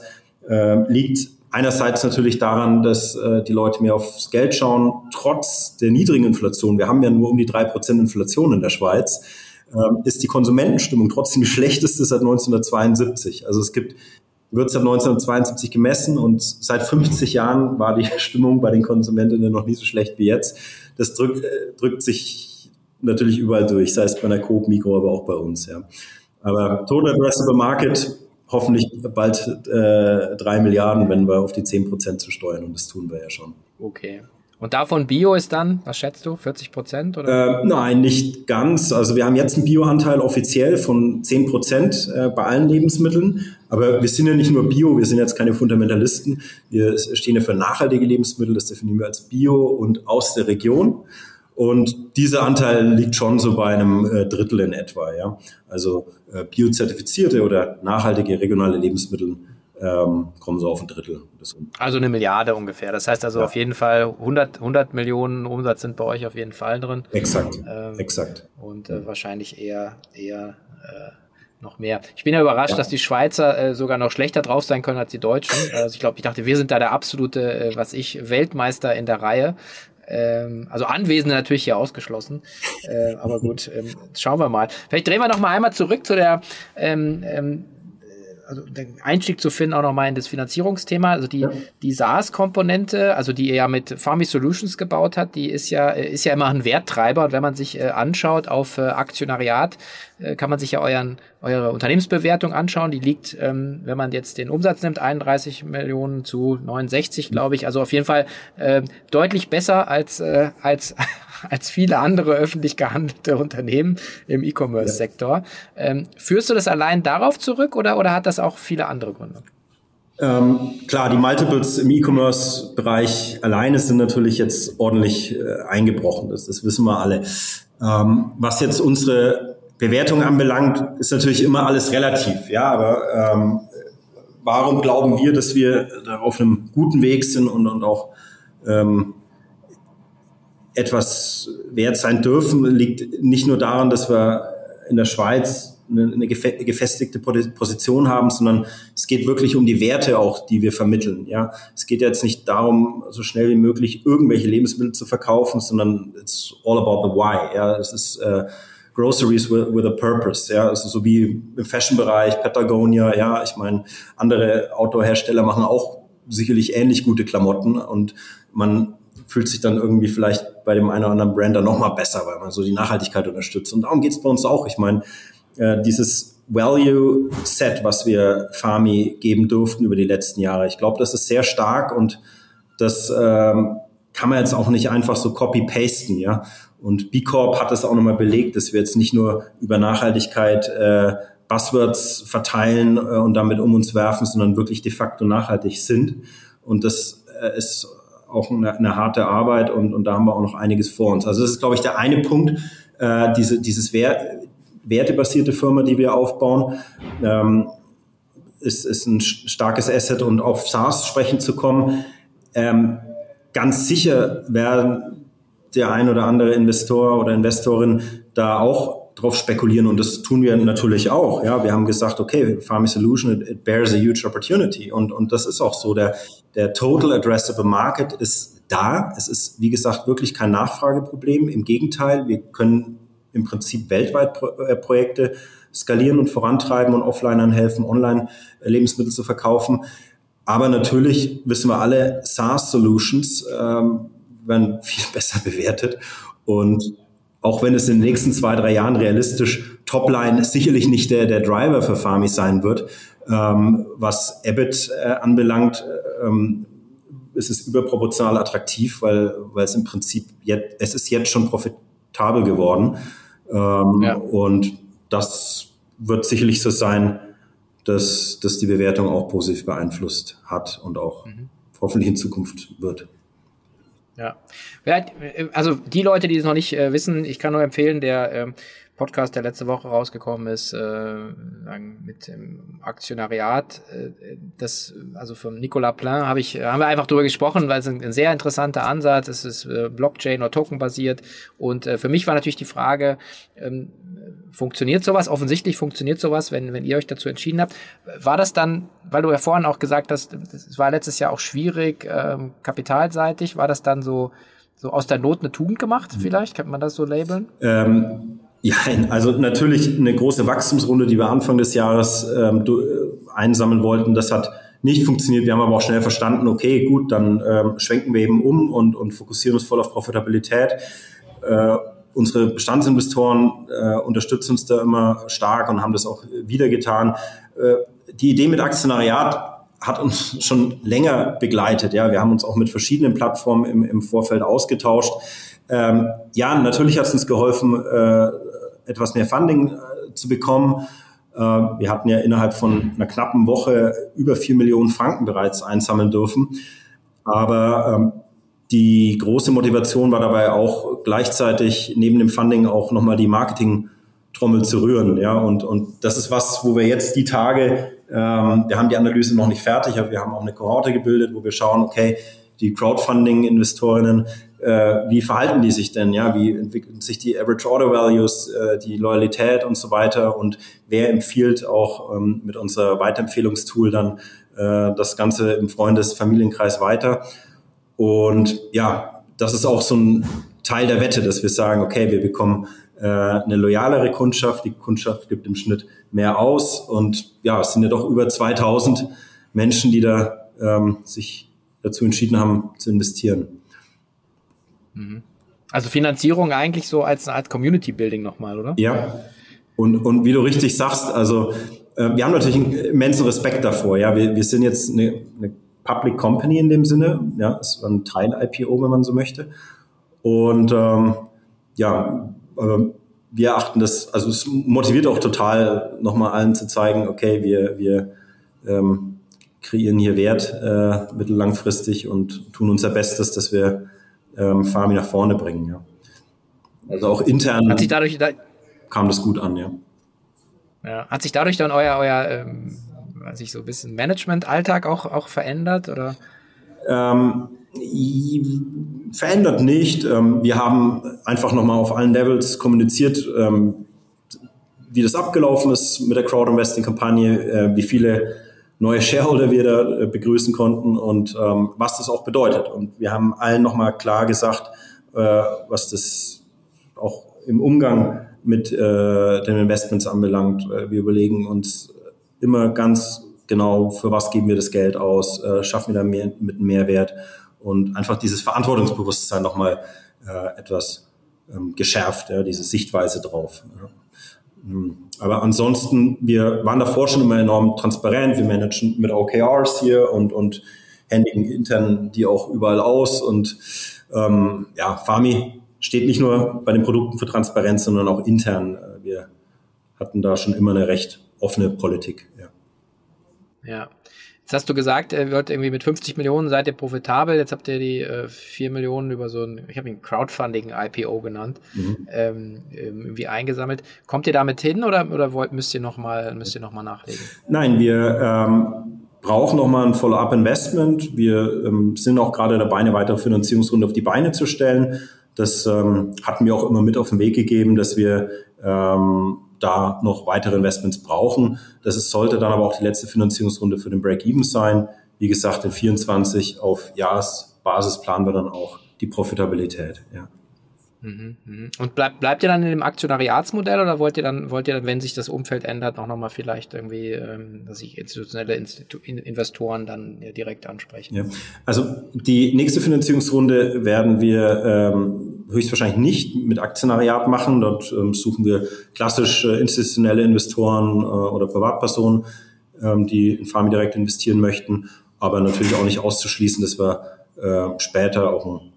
äh, liegt einerseits natürlich daran, dass äh, die Leute mehr aufs Geld schauen, trotz der niedrigen Inflation. Wir haben ja nur um die drei Prozent Inflation in der Schweiz. Ähm, ist die Konsumentenstimmung trotzdem die schlechteste seit 1972. Also es gibt wird seit 1972 gemessen und seit 50 Jahren war die Stimmung bei den Konsumentinnen noch nie so schlecht wie jetzt. Das drückt, äh, drückt sich natürlich überall durch, sei es bei der Coop, Mikro, aber auch bei uns. Ja. Aber Total Addressable Market hoffentlich bald äh, drei Milliarden, wenn wir auf die zehn Prozent zu steuern. Und das tun wir ja schon. Okay. Und davon Bio ist dann, was schätzt du, 40 Prozent? Äh, nein, nicht ganz. Also wir haben jetzt einen Bioanteil offiziell von 10 Prozent äh, bei allen Lebensmitteln. Aber wir sind ja nicht nur Bio, wir sind jetzt keine Fundamentalisten. Wir stehen ja für nachhaltige Lebensmittel, das definieren wir als Bio und aus der Region. Und dieser Anteil liegt schon so bei einem äh, Drittel in etwa. Ja? Also äh, biozertifizierte oder nachhaltige regionale Lebensmittel ähm, kommen so auf ein Drittel. Also eine Milliarde ungefähr. Das heißt also ja. auf jeden Fall 100, 100 Millionen Umsatz sind bei euch auf jeden Fall drin. Exakt, ähm, exakt. Und äh, wahrscheinlich eher, eher äh, noch mehr. Ich bin ja überrascht, ja. dass die Schweizer äh, sogar noch schlechter drauf sein können als die Deutschen. Also ich glaube, ich dachte, wir sind da der absolute, äh, was ich, Weltmeister in der Reihe. Ähm, also Anwesende natürlich hier ausgeschlossen. Äh, aber gut, ähm, schauen wir mal. Vielleicht drehen wir noch mal einmal zurück zu der ähm, ähm, also den Einstieg zu finden auch nochmal in das Finanzierungsthema. Also die, ja. die SaaS-Komponente, also die er ja mit Farmy Solutions gebaut hat, die ist ja, ist ja immer ein Werttreiber. Und wenn man sich äh, anschaut auf äh, Aktionariat, äh, kann man sich ja euren, eure Unternehmensbewertung anschauen. Die liegt, ähm, wenn man jetzt den Umsatz nimmt, 31 Millionen zu 69, glaube ich. Also auf jeden Fall äh, deutlich besser als, äh, als, als viele andere öffentlich gehandelte Unternehmen im E-Commerce-Sektor. Ähm, führst du das allein darauf zurück oder, oder hat das auch viele andere Gründe? Ähm, klar, die Multiples im E-Commerce-Bereich alleine sind natürlich jetzt ordentlich äh, eingebrochen. Das, das wissen wir alle. Ähm, was jetzt unsere Bewertung anbelangt, ist natürlich immer alles relativ. Ja, aber ähm, warum glauben wir, dass wir auf einem guten Weg sind und, und auch ähm, etwas wert sein dürfen, liegt nicht nur daran, dass wir in der Schweiz eine, gefestigte Position haben, sondern es geht wirklich um die Werte auch, die wir vermitteln. Ja, es geht jetzt nicht darum, so schnell wie möglich irgendwelche Lebensmittel zu verkaufen, sondern it's all about the why. Ja, es ist äh, Groceries with, with a purpose. Ja, also so wie im Fashion-Bereich, Patagonia. Ja, ich meine, andere Outdoor-Hersteller machen auch sicherlich ähnlich gute Klamotten und man fühlt sich dann irgendwie vielleicht bei dem einen oder anderen Brand dann nochmal besser, weil man so die Nachhaltigkeit unterstützt. Und darum geht es bei uns auch. Ich meine, äh, dieses Value Set, was wir Farmi geben durften über die letzten Jahre, ich glaube, das ist sehr stark und das ähm, kann man jetzt auch nicht einfach so copy-pasten, ja. Und B Corp hat das auch nochmal belegt, dass wir jetzt nicht nur über Nachhaltigkeit äh, Buzzwords verteilen äh, und damit um uns werfen, sondern wirklich de facto nachhaltig sind. Und das äh, ist auch eine, eine harte Arbeit und, und da haben wir auch noch einiges vor uns. Also das ist, glaube ich, der eine Punkt, äh, diese, dieses Wert, wertebasierte Firma, die wir aufbauen, ähm, ist, ist ein starkes Asset und auf SaaS sprechen zu kommen. Ähm, ganz sicher werden der ein oder andere Investor oder Investorin da auch drauf spekulieren und das tun wir natürlich auch. Ja, wir haben gesagt, okay, Farming Solution, it, it bears a huge opportunity und, und das ist auch so. Der, der Total Addressable Market ist da. Es ist, wie gesagt, wirklich kein Nachfrageproblem. Im Gegenteil, wir können im Prinzip weltweit Pro äh, Projekte skalieren und vorantreiben und Offlinern helfen, online äh, Lebensmittel zu verkaufen. Aber natürlich wissen wir alle, SaaS-Solutions ähm, werden viel besser bewertet. Und auch wenn es in den nächsten zwei, drei Jahren realistisch Topline sicherlich nicht der, der Driver für Farmi sein wird, ähm, was EBIT äh, anbelangt, äh, ähm, ist es überproportional attraktiv, weil, weil es im Prinzip jetzt, es ist jetzt schon profitabel geworden. Ähm, ja. Und das wird sicherlich so sein, dass, dass die Bewertung auch positiv beeinflusst hat und auch mhm. hoffentlich in Zukunft wird. Ja. Also die Leute, die es noch nicht äh, wissen, ich kann nur empfehlen, der ähm, Podcast, der letzte Woche rausgekommen ist, äh, mit dem Aktionariat, äh, das, also von Nicolas Plein, habe ich, haben wir einfach drüber gesprochen, weil es ein, ein sehr interessanter Ansatz, es ist äh, Blockchain oder Token basiert. Und äh, für mich war natürlich die Frage, ähm, funktioniert sowas? Offensichtlich funktioniert sowas, wenn, wenn ihr euch dazu entschieden habt. War das dann, weil du ja vorhin auch gesagt hast, es war letztes Jahr auch schwierig, ähm, kapitalseitig, war das dann so, so aus der Not eine Tugend gemacht, vielleicht? Kann man das so labeln? Ähm ja, also natürlich eine große Wachstumsrunde, die wir Anfang des Jahres ähm, einsammeln wollten. Das hat nicht funktioniert. Wir haben aber auch schnell verstanden, okay, gut, dann ähm, schwenken wir eben um und, und fokussieren uns voll auf Profitabilität. Äh, unsere Bestandsinvestoren äh, unterstützen uns da immer stark und haben das auch wieder getan. Äh, die Idee mit Aktionariat hat uns schon länger begleitet. Ja, wir haben uns auch mit verschiedenen Plattformen im, im Vorfeld ausgetauscht. Ähm, ja, natürlich hat es uns geholfen, äh, etwas mehr Funding äh, zu bekommen. Äh, wir hatten ja innerhalb von einer knappen Woche über vier Millionen Franken bereits einsammeln dürfen. Aber ähm, die große Motivation war dabei auch gleichzeitig neben dem Funding auch nochmal die Marketing-Trommel zu rühren. Ja, und, und das ist was, wo wir jetzt die Tage, ähm, wir haben die Analyse noch nicht fertig, aber wir haben auch eine Kohorte gebildet, wo wir schauen, okay, die Crowdfunding-Investorinnen, äh, wie verhalten die sich denn? Ja, wie entwickeln sich die Average Order Values, äh, die Loyalität und so weiter? Und wer empfiehlt auch ähm, mit unserer Weiterempfehlungstool dann äh, das Ganze im Freundes-Familienkreis weiter? Und ja, das ist auch so ein Teil der Wette, dass wir sagen, okay, wir bekommen äh, eine loyalere Kundschaft, die Kundschaft gibt im Schnitt mehr aus und ja, es sind ja doch über 2000 Menschen, die da ähm, sich dazu entschieden haben zu investieren. Mhm. Also Finanzierung eigentlich so als eine Art Community Building nochmal, oder? Ja. Und, und wie du richtig sagst, also äh, wir haben natürlich einen immensen Respekt davor. Ja, wir, wir sind jetzt eine, eine Public Company in dem Sinne. Ja, es war ein Teil IPO, wenn man so möchte. Und ähm, ja, äh, wir achten das, also es motiviert auch total, nochmal allen zu zeigen, okay, wir, wir ähm, kreieren hier Wert äh, mittellangfristig und tun unser Bestes, dass wir ähm, Farmi nach vorne bringen. Ja. Also auch intern Hat sich dadurch, da kam das gut an, ja. ja. Hat sich dadurch dann euer, euer ähm, weiß ich, so ein bisschen Management-Alltag auch, auch verändert? Oder? Ähm, verändert nicht. Ähm, wir haben einfach nochmal auf allen Levels kommuniziert, ähm, wie das abgelaufen ist mit der Crowd-Investing-Kampagne, äh, wie viele neue Shareholder wir da äh, begrüßen konnten und ähm, was das auch bedeutet. Und wir haben allen nochmal klar gesagt, äh, was das auch im Umgang mit äh, den Investments anbelangt. Äh, wir überlegen uns immer ganz genau, für was geben wir das Geld aus, äh, schaffen wir da mehr, mit Mehrwert und einfach dieses Verantwortungsbewusstsein nochmal äh, etwas ähm, geschärft, ja, diese Sichtweise drauf. Ja. Hm. Aber ansonsten, wir waren davor schon immer enorm transparent. Wir managen mit OKRs hier und, und händigen intern die auch überall aus. Und ähm, ja, Fami steht nicht nur bei den Produkten für Transparenz, sondern auch intern. Wir hatten da schon immer eine recht offene Politik. Ja. Ja. Jetzt hast du gesagt, ihr wollt irgendwie mit 50 Millionen seid ihr profitabel. Jetzt habt ihr die äh, 4 Millionen über so ein, ich habe ihn Crowdfunding-IPO genannt, mhm. ähm, irgendwie eingesammelt. Kommt ihr damit hin oder, oder wollt, müsst ihr nochmal noch nachlegen? Nein, wir ähm, brauchen nochmal ein Follow-up-Investment. Wir ähm, sind auch gerade dabei, eine weitere Finanzierungsrunde auf die Beine zu stellen. Das ähm, hatten wir auch immer mit auf den Weg gegeben, dass wir ähm, da noch weitere Investments brauchen. Das ist, sollte dann aber auch die letzte Finanzierungsrunde für den Break-Even sein. Wie gesagt, in 24 auf Jahresbasis planen wir dann auch die Profitabilität. Ja. Mhm, mhm. Und bleibt, bleibt ihr dann in dem Aktionariatsmodell oder wollt ihr dann, wollt ihr dann, wenn sich das Umfeld ändert, auch nochmal vielleicht irgendwie, ähm, dass sich institutionelle Institu Investoren dann direkt ansprechen? Ja. Also die nächste Finanzierungsrunde werden wir ähm, höchstwahrscheinlich nicht mit Aktionariat machen. Dort ähm, suchen wir klassisch äh, institutionelle Investoren äh, oder Privatpersonen, ähm, die in Farmi direkt investieren möchten, aber natürlich auch nicht auszuschließen, dass wir äh, später auch ein,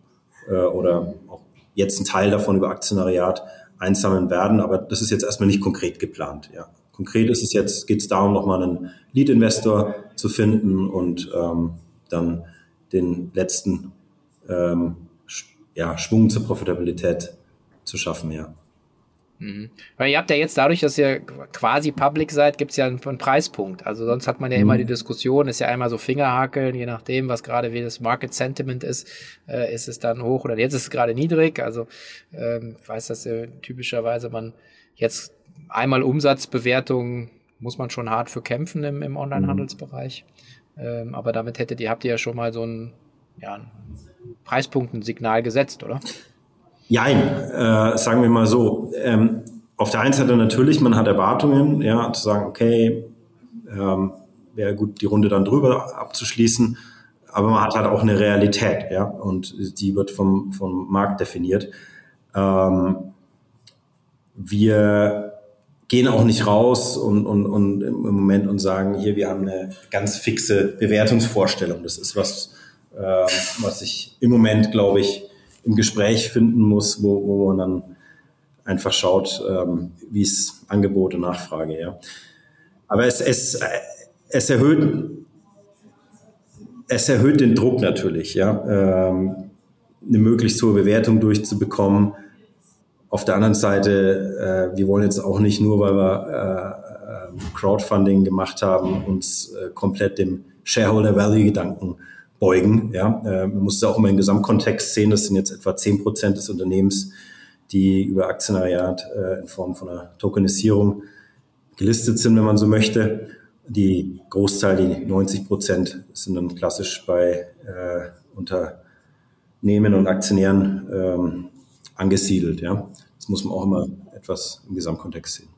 äh, oder auch jetzt einen Teil davon über Aktionariat einsammeln werden. Aber das ist jetzt erstmal nicht konkret geplant. Ja. Konkret ist es jetzt, geht es darum, nochmal einen Lead-Investor zu finden und ähm, dann den letzten ähm, ja, Schwung zur Profitabilität zu schaffen, ja. Mhm. Weil ihr habt ja jetzt dadurch, dass ihr quasi public seid, gibt es ja einen, einen, Preispunkt. Also sonst hat man ja mhm. immer die Diskussion, ist ja einmal so Fingerhakeln, je nachdem, was gerade wie das Market Sentiment ist, äh, ist es dann hoch oder jetzt ist es gerade niedrig. Also ähm, ich weiß, dass ja typischerweise man jetzt einmal Umsatzbewertung muss man schon hart für kämpfen im, im Online-Handelsbereich. Mhm. Ähm, aber damit hättet ihr, habt ihr ja schon mal so ein, ja, ein Preispunkt, ein Signal gesetzt, oder? Jein, äh, sagen wir mal so. Ähm, auf der einen Seite natürlich, man hat Erwartungen, ja, zu sagen, okay, ähm, wäre gut, die Runde dann drüber abzuschließen, aber man hat halt auch eine Realität, ja, und die wird vom, vom Markt definiert. Ähm, wir gehen auch nicht raus und, und, und im Moment und sagen, hier, wir haben eine ganz fixe Bewertungsvorstellung. Das ist was, was ich im Moment, glaube ich, im Gespräch finden muss, wo, wo man dann einfach schaut, ähm, wie es Angebot und Nachfrage, ja. Aber es, es, es erhöht, es erhöht den Druck natürlich, ja, ähm, eine möglichst hohe Bewertung durchzubekommen. Auf der anderen Seite, äh, wir wollen jetzt auch nicht nur, weil wir äh, äh Crowdfunding gemacht haben, uns äh, komplett dem Shareholder Value Gedanken beugen. Ja, äh, man muss es auch immer im Gesamtkontext sehen. Das sind jetzt etwa zehn Prozent des Unternehmens, die über Aktionariat äh, in Form von einer Tokenisierung gelistet sind, wenn man so möchte. Die Großteil, die 90 Prozent, sind dann klassisch bei äh, Unternehmen und Aktionären ähm, angesiedelt. Ja, das muss man auch immer etwas im Gesamtkontext sehen.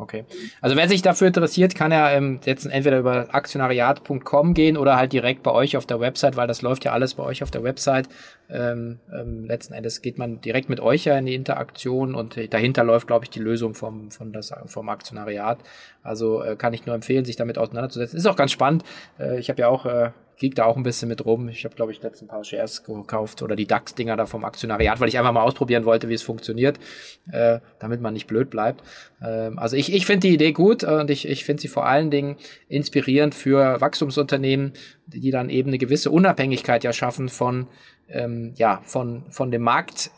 Okay. Also wer sich dafür interessiert, kann ja ähm, jetzt entweder über aktionariat.com gehen oder halt direkt bei euch auf der Website, weil das läuft ja alles bei euch auf der Website. Ähm, ähm, letzten Endes geht man direkt mit euch ja in die Interaktion und dahinter läuft, glaube ich, die Lösung vom, von das, vom Aktionariat. Also äh, kann ich nur empfehlen, sich damit auseinanderzusetzen. Ist auch ganz spannend. Äh, ich habe ja auch äh, geek da auch ein bisschen mit rum. Ich habe, glaube ich, letzten paar Shares gekauft oder die DAX-Dinger da vom Aktionariat, weil ich einfach mal ausprobieren wollte, wie es funktioniert, äh, damit man nicht blöd bleibt. Ähm, also ich, ich finde die Idee gut und ich, ich finde sie vor allen Dingen inspirierend für Wachstumsunternehmen, die dann eben eine gewisse Unabhängigkeit ja schaffen von, ähm, ja, von, von dem Markt.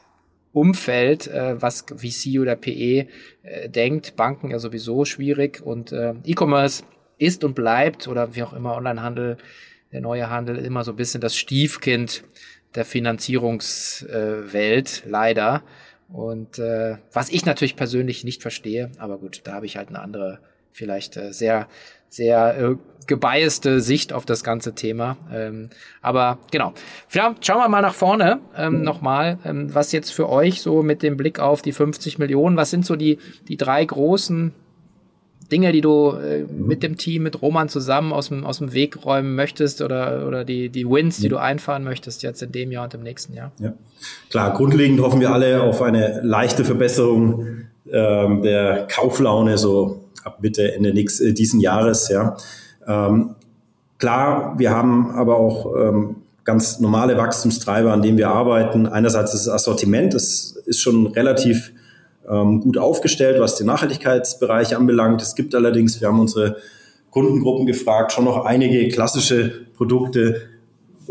Umfeld, äh, was VC oder PE äh, denkt, Banken ja sowieso schwierig und äh, E-Commerce ist und bleibt oder wie auch immer Onlinehandel der neue Handel immer so ein bisschen das Stiefkind der Finanzierungswelt, äh, leider. Und äh, was ich natürlich persönlich nicht verstehe, aber gut, da habe ich halt eine andere, vielleicht äh, sehr, sehr äh, gebiaste Sicht auf das ganze Thema. Ähm, aber genau. Vielleicht schauen wir mal nach vorne ähm, nochmal, ähm, was jetzt für euch so mit dem Blick auf die 50 Millionen, was sind so die, die drei großen Dinge, die du äh, mit dem Team, mit Roman zusammen aus dem, aus dem Weg räumen möchtest oder, oder die, die Wins, die du einfahren möchtest jetzt in dem Jahr und im nächsten Jahr? Ja. Klar, grundlegend hoffen wir alle auf eine leichte Verbesserung ähm, der Kauflaune so ab Mitte, Ende nächsten, äh, diesen Jahres. Ja. Ähm, klar, wir haben aber auch ähm, ganz normale Wachstumstreiber, an denen wir arbeiten. Einerseits das Assortiment, das ist schon relativ ähm, gut aufgestellt, was den Nachhaltigkeitsbereich anbelangt. Es gibt allerdings, wir haben unsere Kundengruppen gefragt, schon noch einige klassische Produkte,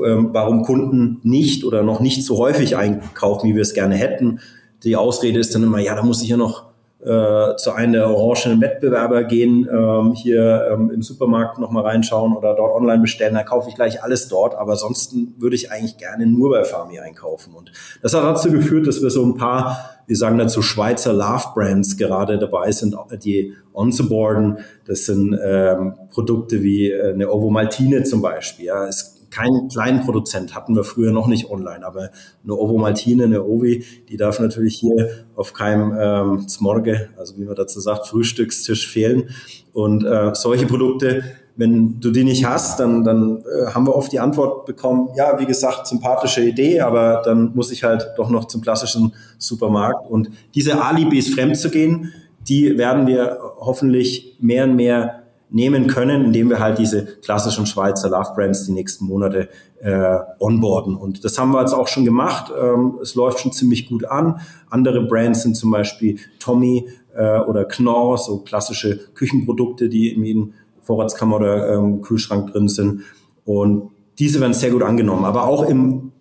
ähm, warum Kunden nicht oder noch nicht so häufig einkaufen, wie wir es gerne hätten. Die Ausrede ist dann immer, ja, da muss ich ja noch äh, zu einem der orangenen Wettbewerber gehen, ähm, hier ähm, im Supermarkt nochmal reinschauen oder dort online bestellen, dann kaufe ich gleich alles dort, aber ansonsten würde ich eigentlich gerne nur bei Farmi einkaufen. Und das hat dazu geführt, dass wir so ein paar, wir sagen dazu Schweizer Love-Brands gerade dabei sind, die onzuboarden. Das sind ähm, Produkte wie äh, eine Ovo Maltine zum Beispiel. Ja. Es kein Kleinproduzent hatten wir früher noch nicht online, aber eine Ovo Maltine, eine Ovi, die darf natürlich hier auf keinem ähm, Zmorge, also wie man dazu sagt, Frühstückstisch fehlen. Und äh, solche Produkte, wenn du die nicht hast, dann, dann äh, haben wir oft die Antwort bekommen, ja, wie gesagt, sympathische Idee, aber dann muss ich halt doch noch zum klassischen Supermarkt. Und diese Alibis fremd zu gehen, die werden wir hoffentlich mehr und mehr nehmen können, indem wir halt diese klassischen Schweizer Love Brands die nächsten Monate äh, onboarden. Und das haben wir jetzt auch schon gemacht. Ähm, es läuft schon ziemlich gut an. Andere Brands sind zum Beispiel Tommy äh, oder Knorr, so klassische Küchenprodukte, die in jedem Vorratskammer oder ähm, Kühlschrank drin sind. Und diese werden sehr gut angenommen. Aber auch im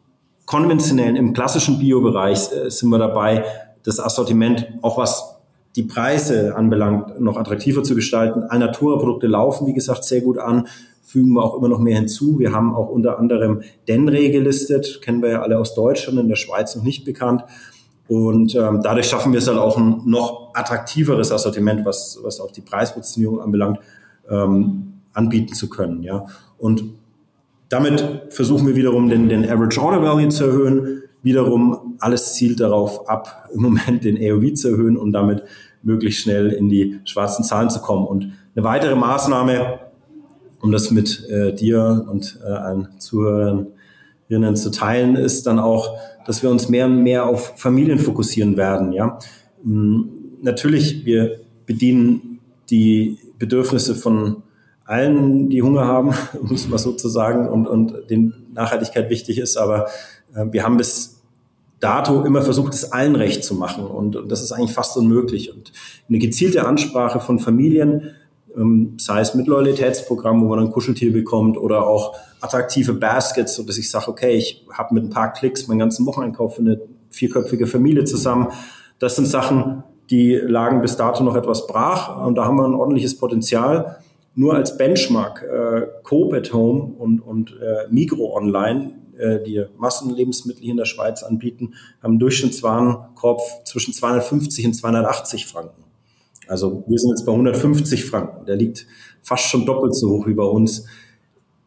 konventionellen, im klassischen Bio-Bereich äh, sind wir dabei, das Assortiment, auch was die Preise anbelangt, noch attraktiver zu gestalten. Alnatura-Produkte laufen, wie gesagt, sehr gut an, fügen wir auch immer noch mehr hinzu. Wir haben auch unter anderem Denre gelistet, kennen wir ja alle aus Deutschland, in der Schweiz noch nicht bekannt. Und ähm, dadurch schaffen wir es dann auch ein noch attraktiveres Assortiment, was, was auch die Preispositionierung anbelangt, ähm, anbieten zu können. Ja. Und damit versuchen wir wiederum den, den Average Order Value zu erhöhen, Wiederum alles zielt darauf ab, im Moment den AOV zu erhöhen und damit möglichst schnell in die schwarzen Zahlen zu kommen. Und eine weitere Maßnahme, um das mit äh, dir und äh, allen Zuhörerinnen zu teilen, ist dann auch, dass wir uns mehr und mehr auf Familien fokussieren werden. Ja, hm, natürlich, wir bedienen die Bedürfnisse von allen, die Hunger haben, muss man sozusagen, und, und den Nachhaltigkeit wichtig ist, aber wir haben bis dato immer versucht, es allen recht zu machen und, und das ist eigentlich fast unmöglich. Und eine gezielte Ansprache von Familien, ähm, sei es mit Loyalitätsprogramm, wo man ein Kuscheltier bekommt oder auch attraktive Baskets, so dass ich sage, okay, ich habe mit ein paar Klicks meinen ganzen Wocheneinkauf für eine vierköpfige Familie zusammen. Das sind Sachen, die lagen bis dato noch etwas brach und da haben wir ein ordentliches Potenzial. Nur als Benchmark, äh, Coop at Home und, und äh, Migro Online äh, die Massenlebensmittel hier in der Schweiz anbieten, haben einen Durchschnittswarenkorb zwischen 250 und 280 Franken. Also wir sind jetzt bei 150 Franken. Der liegt fast schon doppelt so hoch wie bei uns.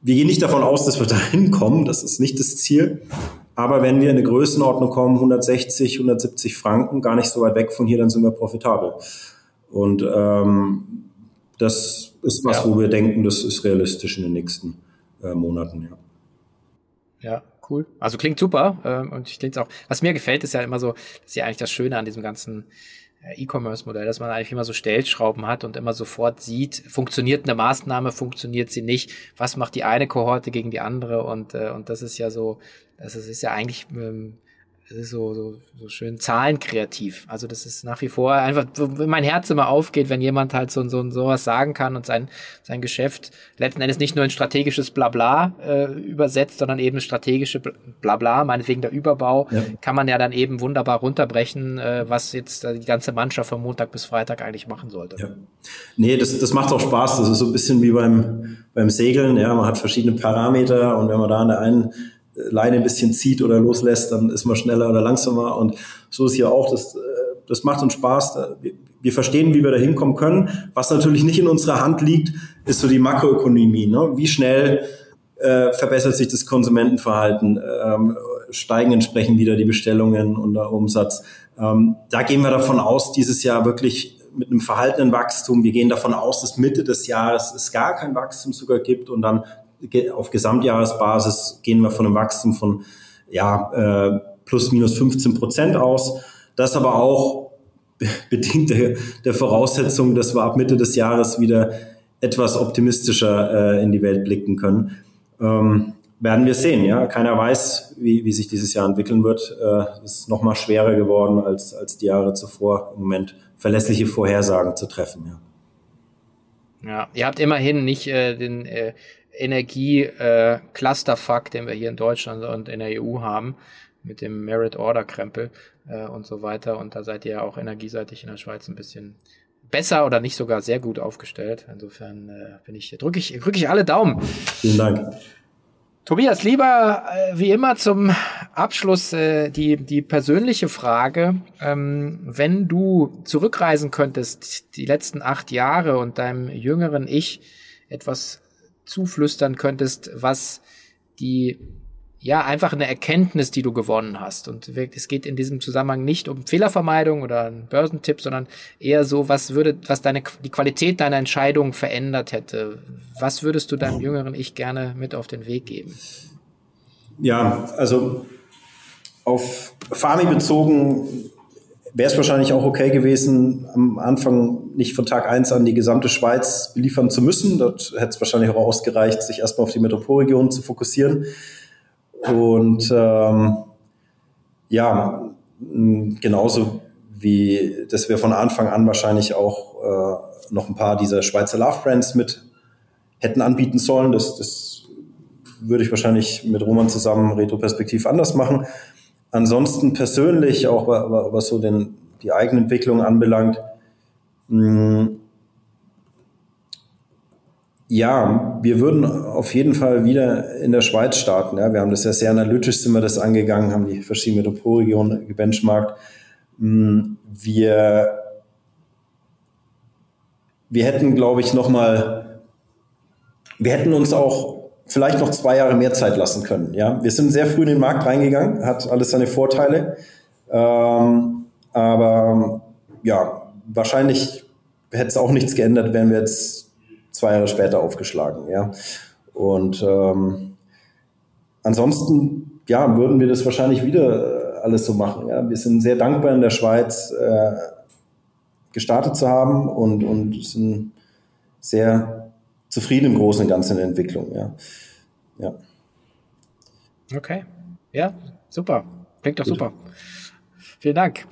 Wir gehen nicht davon aus, dass wir dahin kommen. Das ist nicht das Ziel. Aber wenn wir in eine Größenordnung kommen, 160, 170 Franken, gar nicht so weit weg von hier, dann sind wir profitabel. Und ähm, das ist was, ja. wo wir denken, das ist realistisch in den nächsten äh, Monaten. Ja. Ja, cool. Also klingt super. Ähm, und ich denke auch, was mir gefällt, ist ja immer so, das ist ja eigentlich das Schöne an diesem ganzen äh, E-Commerce-Modell, dass man eigentlich immer so Stellschrauben hat und immer sofort sieht, funktioniert eine Maßnahme, funktioniert sie nicht, was macht die eine Kohorte gegen die andere und, äh, und das ist ja so, das ist, ja eigentlich ähm, so, so, so schön zahlenkreativ. Also das ist nach wie vor einfach, wenn mein Herz immer aufgeht, wenn jemand halt so, so sowas sagen kann und sein, sein Geschäft letzten Endes nicht nur ein strategisches Blabla äh, übersetzt, sondern eben strategische Blabla, meinetwegen der Überbau, ja. kann man ja dann eben wunderbar runterbrechen, äh, was jetzt die ganze Mannschaft von Montag bis Freitag eigentlich machen sollte. Ja. Nee, das, das macht auch Spaß. Das ist so ein bisschen wie beim, beim Segeln. Ja, man hat verschiedene Parameter und wenn man da an der einen Leine ein bisschen zieht oder loslässt, dann ist man schneller oder langsamer. Und so ist hier auch, das, äh, das macht uns Spaß. Wir verstehen, wie wir da hinkommen können. Was natürlich nicht in unserer Hand liegt, ist so die Makroökonomie. Ne? Wie schnell äh, verbessert sich das Konsumentenverhalten? Ähm, steigen entsprechend wieder die Bestellungen und der Umsatz? Ähm, da gehen wir davon aus, dieses Jahr wirklich mit einem verhaltenen Wachstum. Wir gehen davon aus, dass Mitte des Jahres es gar kein Wachstum sogar gibt und dann auf Gesamtjahresbasis gehen wir von einem Wachstum von ja, äh, plus minus 15 Prozent aus. Das aber auch bedingt der, der Voraussetzung, dass wir ab Mitte des Jahres wieder etwas optimistischer äh, in die Welt blicken können. Ähm, werden wir sehen. Ja, keiner weiß, wie, wie sich dieses Jahr entwickeln wird. Äh, es ist noch mal schwerer geworden als als die Jahre zuvor. Im Moment verlässliche Vorhersagen zu treffen. Ja. Ja, ihr habt immerhin nicht äh, den äh, Energie-Clusterfuck, äh, den wir hier in Deutschland und in der EU haben, mit dem Merit-Order-Krempel äh, und so weiter. Und da seid ihr ja auch energieseitig in der Schweiz ein bisschen besser oder nicht sogar sehr gut aufgestellt. Insofern äh, bin ich, drücke ich, drücke ich alle Daumen. Vielen Dank. Tobias, lieber äh, wie immer zum Abschluss äh, die, die persönliche Frage. Ähm, wenn du zurückreisen könntest, die letzten acht Jahre und deinem jüngeren Ich etwas zuflüstern könntest, was die ja, einfach eine Erkenntnis, die du gewonnen hast. Und es geht in diesem Zusammenhang nicht um Fehlervermeidung oder einen Börsentipp, sondern eher so, was würde, was deine, die Qualität deiner Entscheidung verändert hätte. Was würdest du deinem jüngeren Ich gerne mit auf den Weg geben? Ja, also auf Farmi bezogen wäre es wahrscheinlich auch okay gewesen, am Anfang nicht von Tag eins an die gesamte Schweiz beliefern zu müssen. Dort hätte es wahrscheinlich auch ausgereicht, sich erstmal auf die Metropolregion zu fokussieren. Und ähm, ja, genauso wie, dass wir von Anfang an wahrscheinlich auch äh, noch ein paar dieser Schweizer Love Brands mit hätten anbieten sollen. Das, das würde ich wahrscheinlich mit Roman zusammen retroperspektiv anders machen. Ansonsten persönlich, auch was so den, die Eigenentwicklung anbelangt, mh, ja, wir würden auf jeden Fall wieder in der Schweiz starten. Ja. Wir haben das ja sehr analytisch, sind wir das angegangen, haben die verschiedenen Metropolregionen gebenchmarkt. Mm, wir, wir hätten, glaube ich, nochmal, wir hätten uns auch vielleicht noch zwei Jahre mehr Zeit lassen können. Ja. Wir sind sehr früh in den Markt reingegangen, hat alles seine Vorteile. Ähm, aber ja, wahrscheinlich hätte es auch nichts geändert, wenn wir jetzt zwei Jahre später aufgeschlagen. Ja. Und ähm, ansonsten ja, würden wir das wahrscheinlich wieder äh, alles so machen. Ja. Wir sind sehr dankbar in der Schweiz äh, gestartet zu haben und, und sind sehr zufrieden im Großen und Ganzen in der Entwicklung. Ja. ja. Okay. Ja, super. Klingt doch Gut. super. Vielen Dank.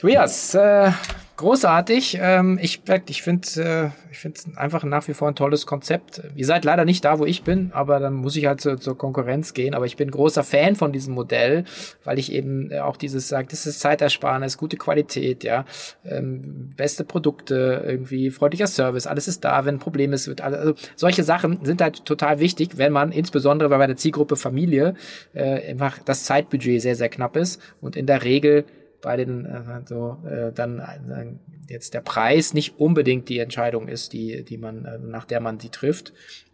Tobias, äh, großartig. Ähm, ich ich finde äh, ich finde es einfach nach wie vor ein tolles Konzept. Ihr seid leider nicht da, wo ich bin, aber dann muss ich halt zur, zur Konkurrenz gehen. Aber ich bin großer Fan von diesem Modell, weil ich eben äh, auch dieses sagt, das ist Zeitersparnis, gute Qualität, ja, ähm, beste Produkte, irgendwie freundlicher Service, alles ist da, wenn ein Problem ist, wird alles, also solche Sachen sind halt total wichtig, wenn man insbesondere bei der Zielgruppe Familie äh, einfach das Zeitbudget sehr sehr knapp ist und in der Regel bei den äh, so äh, dann äh, jetzt der Preis nicht unbedingt die Entscheidung ist, die die man äh, nach der man die trifft.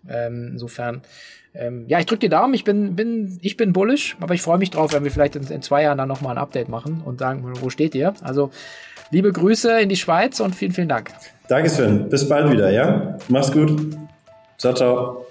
Ähm, insofern ähm, ja, ich drücke die Daumen. Ich bin bin ich bin bullish, aber ich freue mich drauf, wenn wir vielleicht in, in zwei Jahren dann noch mal ein Update machen und sagen, wo steht ihr? Also liebe Grüße in die Schweiz und vielen vielen Dank. Danke Sven. Bis bald wieder, ja? Mach's gut. Ciao ciao.